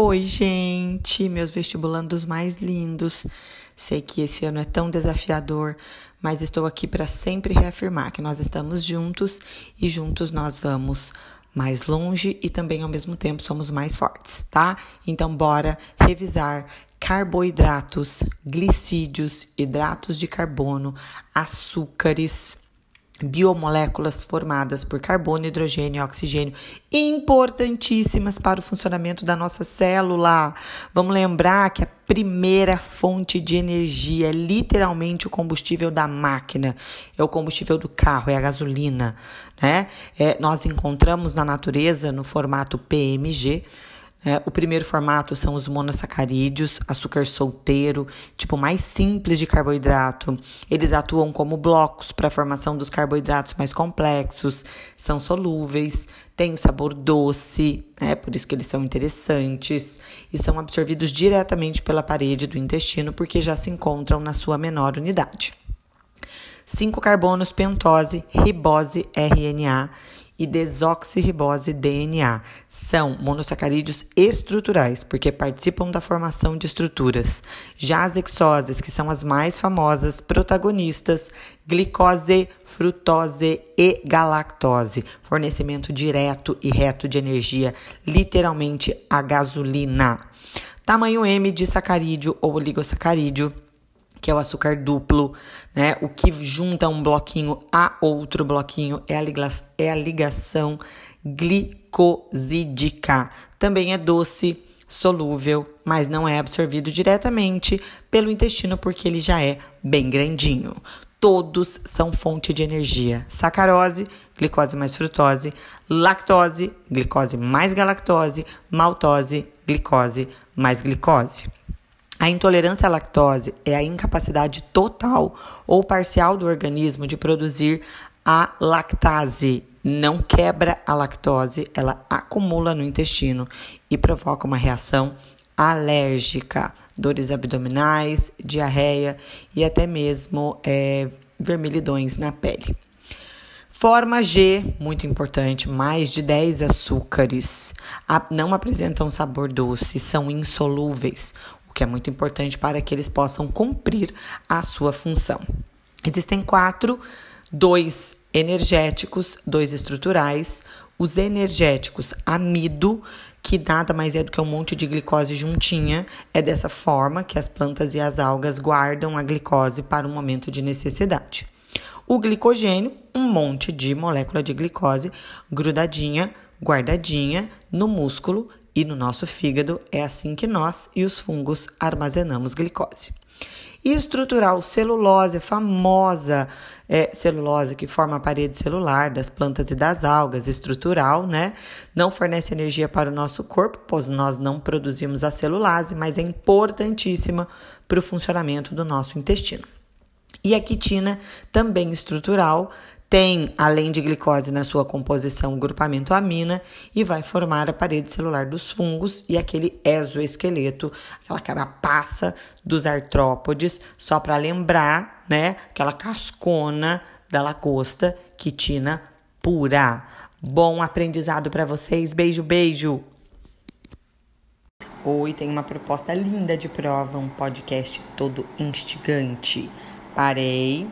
Oi, gente, meus vestibulandos mais lindos. Sei que esse ano é tão desafiador, mas estou aqui para sempre reafirmar que nós estamos juntos e juntos nós vamos mais longe e também ao mesmo tempo somos mais fortes, tá? Então bora revisar carboidratos, glicídios, hidratos de carbono, açúcares biomoléculas formadas por carbono, hidrogênio e oxigênio, importantíssimas para o funcionamento da nossa célula. Vamos lembrar que a primeira fonte de energia é literalmente o combustível da máquina, é o combustível do carro, é a gasolina, né? É, nós encontramos na natureza no formato PMG é, o primeiro formato são os monossacarídeos, açúcar solteiro, tipo mais simples de carboidrato. Eles atuam como blocos para a formação dos carboidratos mais complexos, são solúveis, têm o sabor doce, é por isso que eles são interessantes e são absorvidos diretamente pela parede do intestino porque já se encontram na sua menor unidade. 5 carbonos pentose, ribose, RNA e desoxirribose DNA. São monossacarídeos estruturais, porque participam da formação de estruturas. Já as hexoses, que são as mais famosas, protagonistas, glicose, frutose e galactose. Fornecimento direto e reto de energia, literalmente a gasolina. Tamanho M de sacarídeo ou oligosacarídeo que é o açúcar duplo, né? O que junta um bloquinho a outro bloquinho é a, é a ligação glicosídica. Também é doce, solúvel, mas não é absorvido diretamente pelo intestino porque ele já é bem grandinho. Todos são fonte de energia. Sacarose, glicose mais frutose, lactose, glicose mais galactose, maltose, glicose mais glicose. A intolerância à lactose é a incapacidade total ou parcial do organismo de produzir a lactase. Não quebra a lactose, ela acumula no intestino e provoca uma reação alérgica, dores abdominais, diarreia e até mesmo é, vermelhidões na pele. Forma G, muito importante, mais de 10 açúcares. Não apresentam sabor doce, são insolúveis que é muito importante para que eles possam cumprir a sua função. Existem quatro, dois energéticos, dois estruturais. Os energéticos, amido, que nada mais é do que um monte de glicose juntinha. É dessa forma que as plantas e as algas guardam a glicose para o momento de necessidade. O glicogênio, um monte de molécula de glicose grudadinha, guardadinha no músculo e no nosso fígado é assim que nós e os fungos armazenamos glicose. E estrutural celulose, famosa é, celulose que forma a parede celular das plantas e das algas, estrutural, né? Não fornece energia para o nosso corpo, pois nós não produzimos a celulase, mas é importantíssima para o funcionamento do nosso intestino. E a quitina, também estrutural, tem, além de glicose na sua composição, o grupamento amina e vai formar a parede celular dos fungos e aquele exoesqueleto, aquela carapaça dos artrópodes, só para lembrar, né, aquela cascona da lagosta, quitina pura. Bom aprendizado para vocês. Beijo, beijo. Oi, tem uma proposta linda de prova, um podcast todo instigante. Parei